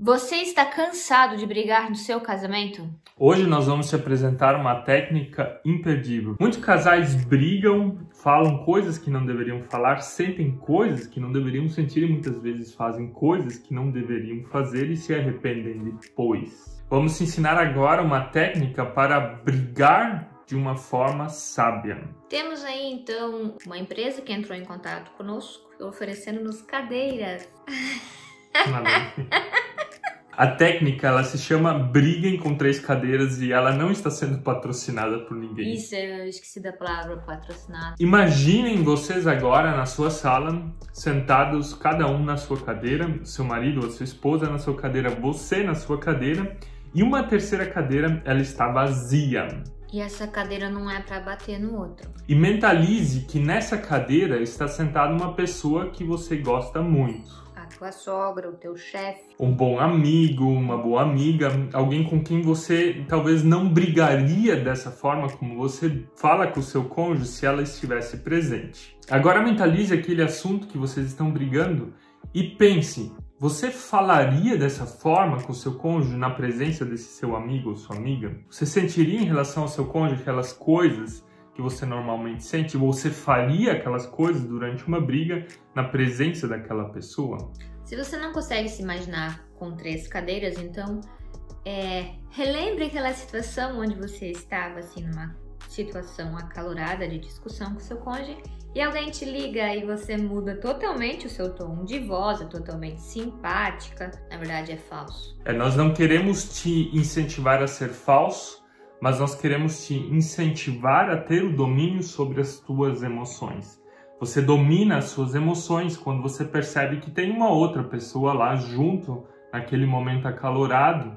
Você está cansado de brigar no seu casamento? Hoje nós vamos te apresentar uma técnica imperdível. Muitos casais brigam, falam coisas que não deveriam falar, sentem coisas que não deveriam sentir e muitas vezes fazem coisas que não deveriam fazer e se arrependem depois. Vamos te ensinar agora uma técnica para brigar de uma forma sábia. Temos aí então uma empresa que entrou em contato conosco oferecendo-nos cadeiras. A técnica, ela se chama Briguem com Três Cadeiras e ela não está sendo patrocinada por ninguém. Isso, eu esqueci da palavra patrocinada. Imaginem vocês agora na sua sala, sentados cada um na sua cadeira, seu marido ou sua esposa na sua cadeira, você na sua cadeira, e uma terceira cadeira, ela está vazia. E essa cadeira não é para bater no outro. E mentalize que nessa cadeira está sentada uma pessoa que você gosta muito tua sogra, o teu chefe. Um bom amigo, uma boa amiga, alguém com quem você talvez não brigaria dessa forma como você fala com o seu cônjuge se ela estivesse presente. Agora mentalize aquele assunto que vocês estão brigando e pense, você falaria dessa forma com o seu cônjuge na presença desse seu amigo ou sua amiga? Você sentiria em relação ao seu cônjuge aquelas coisas que você normalmente sente? Ou você faria aquelas coisas durante uma briga na presença daquela pessoa? Se você não consegue se imaginar com três cadeiras, então é, relembre aquela situação onde você estava assim numa situação acalorada de discussão com seu cônjuge e alguém te liga e você muda totalmente o seu tom de voz, é totalmente simpática, na verdade é falso. É, nós não queremos te incentivar a ser falso, mas nós queremos te incentivar a ter o domínio sobre as tuas emoções. Você domina as suas emoções quando você percebe que tem uma outra pessoa lá junto naquele momento acalorado.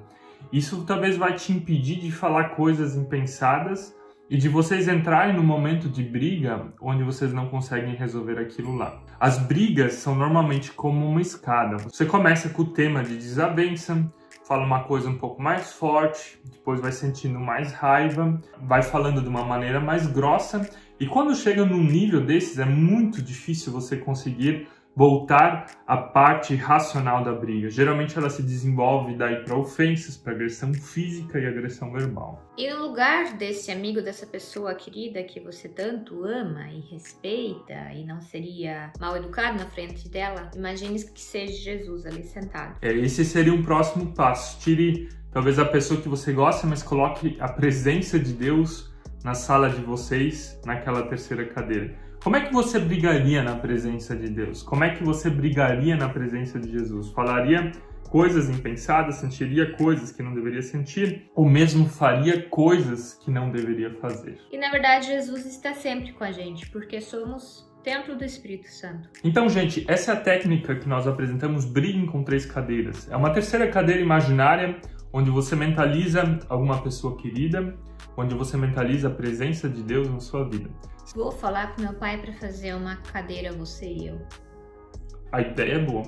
Isso talvez vai te impedir de falar coisas impensadas e de vocês entrarem no momento de briga onde vocês não conseguem resolver aquilo lá. As brigas são normalmente como uma escada. Você começa com o tema de desavença, fala uma coisa um pouco mais forte, depois vai sentindo mais raiva, vai falando de uma maneira mais grossa, e quando chega num nível desses é muito difícil você conseguir voltar à parte racional da briga. Geralmente ela se desenvolve daí para ofensas, para agressão física e agressão verbal. E no lugar desse amigo, dessa pessoa querida que você tanto ama e respeita e não seria mal educado na frente dela, imagine que seja Jesus ali sentado. É, esse seria um próximo passo. Tire talvez a pessoa que você gosta, mas coloque a presença de Deus na sala de vocês, naquela terceira cadeira. Como é que você brigaria na presença de Deus? Como é que você brigaria na presença de Jesus? Falaria coisas impensadas, sentiria coisas que não deveria sentir, ou mesmo faria coisas que não deveria fazer. E na verdade, Jesus está sempre com a gente, porque somos templo do Espírito Santo. Então, gente, essa é a técnica que nós apresentamos Briguem com Três Cadeiras. É uma terceira cadeira imaginária onde você mentaliza alguma pessoa querida, onde você mentaliza a presença de Deus na sua vida. Vou falar com meu pai para fazer uma cadeira você e eu. A ideia é boa.